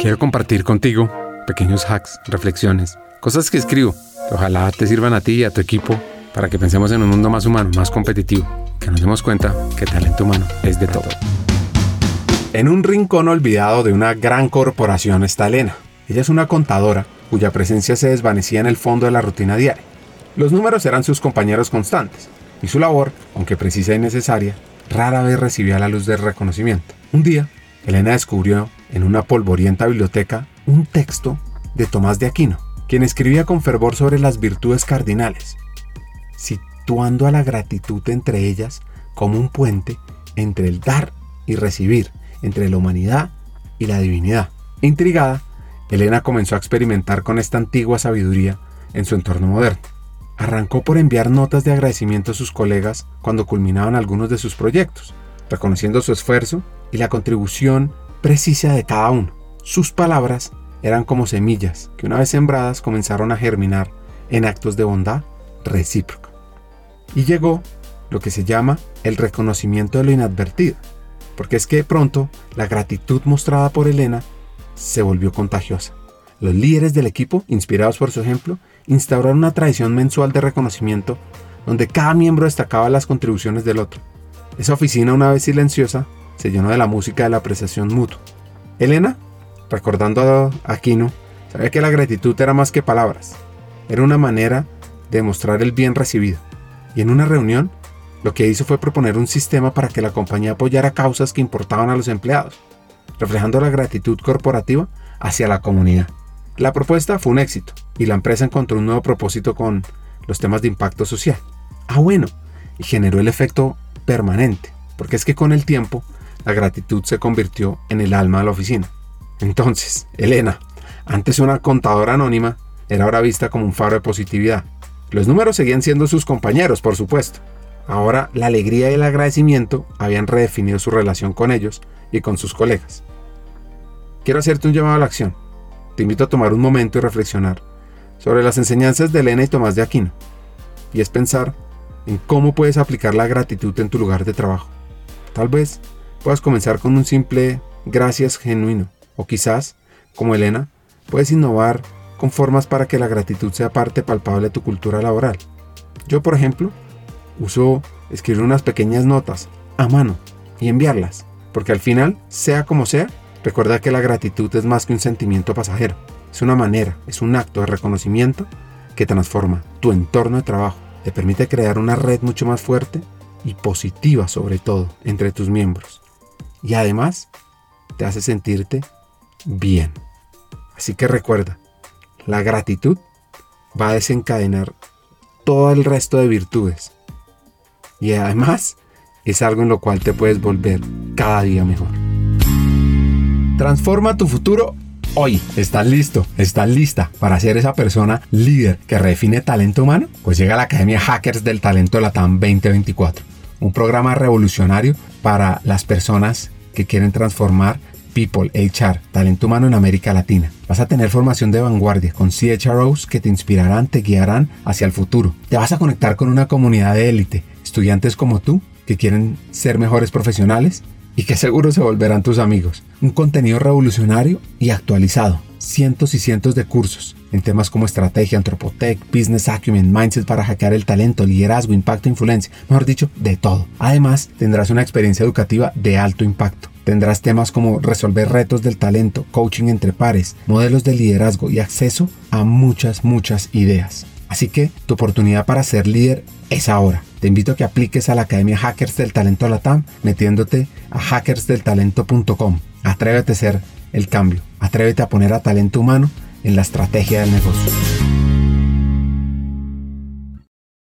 Quiero compartir contigo pequeños hacks, reflexiones, cosas que escribo que ojalá te sirvan a ti y a tu equipo para que pensemos en un mundo más humano, más competitivo, que nos demos cuenta que talento humano es de todo. En un rincón olvidado de una gran corporación está Elena. Ella es una contadora cuya presencia se desvanecía en el fondo de la rutina diaria. Los números eran sus compañeros constantes, y su labor, aunque precisa y necesaria, rara vez recibía la luz del reconocimiento. Un día, Elena descubrió en una polvorienta biblioteca un texto de Tomás de Aquino, quien escribía con fervor sobre las virtudes cardinales, situando a la gratitud entre ellas como un puente entre el dar y recibir, entre la humanidad y la divinidad. Intrigada, Elena comenzó a experimentar con esta antigua sabiduría en su entorno moderno. Arrancó por enviar notas de agradecimiento a sus colegas cuando culminaban algunos de sus proyectos, reconociendo su esfuerzo y la contribución precisa de cada uno. Sus palabras eran como semillas que una vez sembradas comenzaron a germinar en actos de bondad recíproca. Y llegó lo que se llama el reconocimiento de lo inadvertido, porque es que pronto la gratitud mostrada por Elena se volvió contagiosa. Los líderes del equipo, inspirados por su ejemplo, instauraron una tradición mensual de reconocimiento donde cada miembro destacaba las contribuciones del otro. Esa oficina, una vez silenciosa, se llenó de la música de la apreciación mutua. Elena, recordando a Aquino, sabía que la gratitud era más que palabras, era una manera de mostrar el bien recibido. Y en una reunión, lo que hizo fue proponer un sistema para que la compañía apoyara causas que importaban a los empleados, reflejando la gratitud corporativa hacia la comunidad. La propuesta fue un éxito y la empresa encontró un nuevo propósito con los temas de impacto social. Ah, bueno, y generó el efecto permanente, porque es que con el tiempo la gratitud se convirtió en el alma de la oficina. Entonces, Elena, antes una contadora anónima, era ahora vista como un faro de positividad. Los números seguían siendo sus compañeros, por supuesto. Ahora la alegría y el agradecimiento habían redefinido su relación con ellos y con sus colegas. Quiero hacerte un llamado a la acción. Te invito a tomar un momento y reflexionar sobre las enseñanzas de Elena y Tomás de Aquino. Y es pensar en cómo puedes aplicar la gratitud en tu lugar de trabajo. Tal vez puedas comenzar con un simple gracias genuino. O quizás, como Elena, puedes innovar con formas para que la gratitud sea parte palpable de tu cultura laboral. Yo, por ejemplo, uso escribir unas pequeñas notas a mano y enviarlas, porque al final, sea como sea, recuerda que la gratitud es más que un sentimiento pasajero. Es una manera, es un acto de reconocimiento que transforma tu entorno de trabajo, te permite crear una red mucho más fuerte y positiva sobre todo entre tus miembros y además te hace sentirte bien. Así que recuerda, la gratitud va a desencadenar todo el resto de virtudes y además es algo en lo cual te puedes volver cada día mejor. Transforma tu futuro hoy. ¿Estás listo? ¿Estás lista para ser esa persona líder que redefine talento humano? Pues llega a la Academia Hackers del Talento Latam 2024 un programa revolucionario para las personas que quieren transformar People, HR, talento humano en América Latina. Vas a tener formación de vanguardia con CHROs que te inspirarán, te guiarán hacia el futuro. Te vas a conectar con una comunidad de élite, estudiantes como tú que quieren ser mejores profesionales y que seguro se volverán tus amigos. Un contenido revolucionario y actualizado. Cientos y cientos de cursos en temas como estrategia, antropotech, business acumen, mindset para hackear el talento, liderazgo, impacto, influencia, mejor dicho, de todo. Además, tendrás una experiencia educativa de alto impacto. Tendrás temas como resolver retos del talento, coaching entre pares, modelos de liderazgo y acceso a muchas, muchas ideas. Así que tu oportunidad para ser líder es ahora. Te invito a que apliques a la Academia Hackers del Talento Latam metiéndote a hackersdeltalento.com. Atrévete a ser el cambio. Atrévete a poner a talento humano en la estrategia del negocio.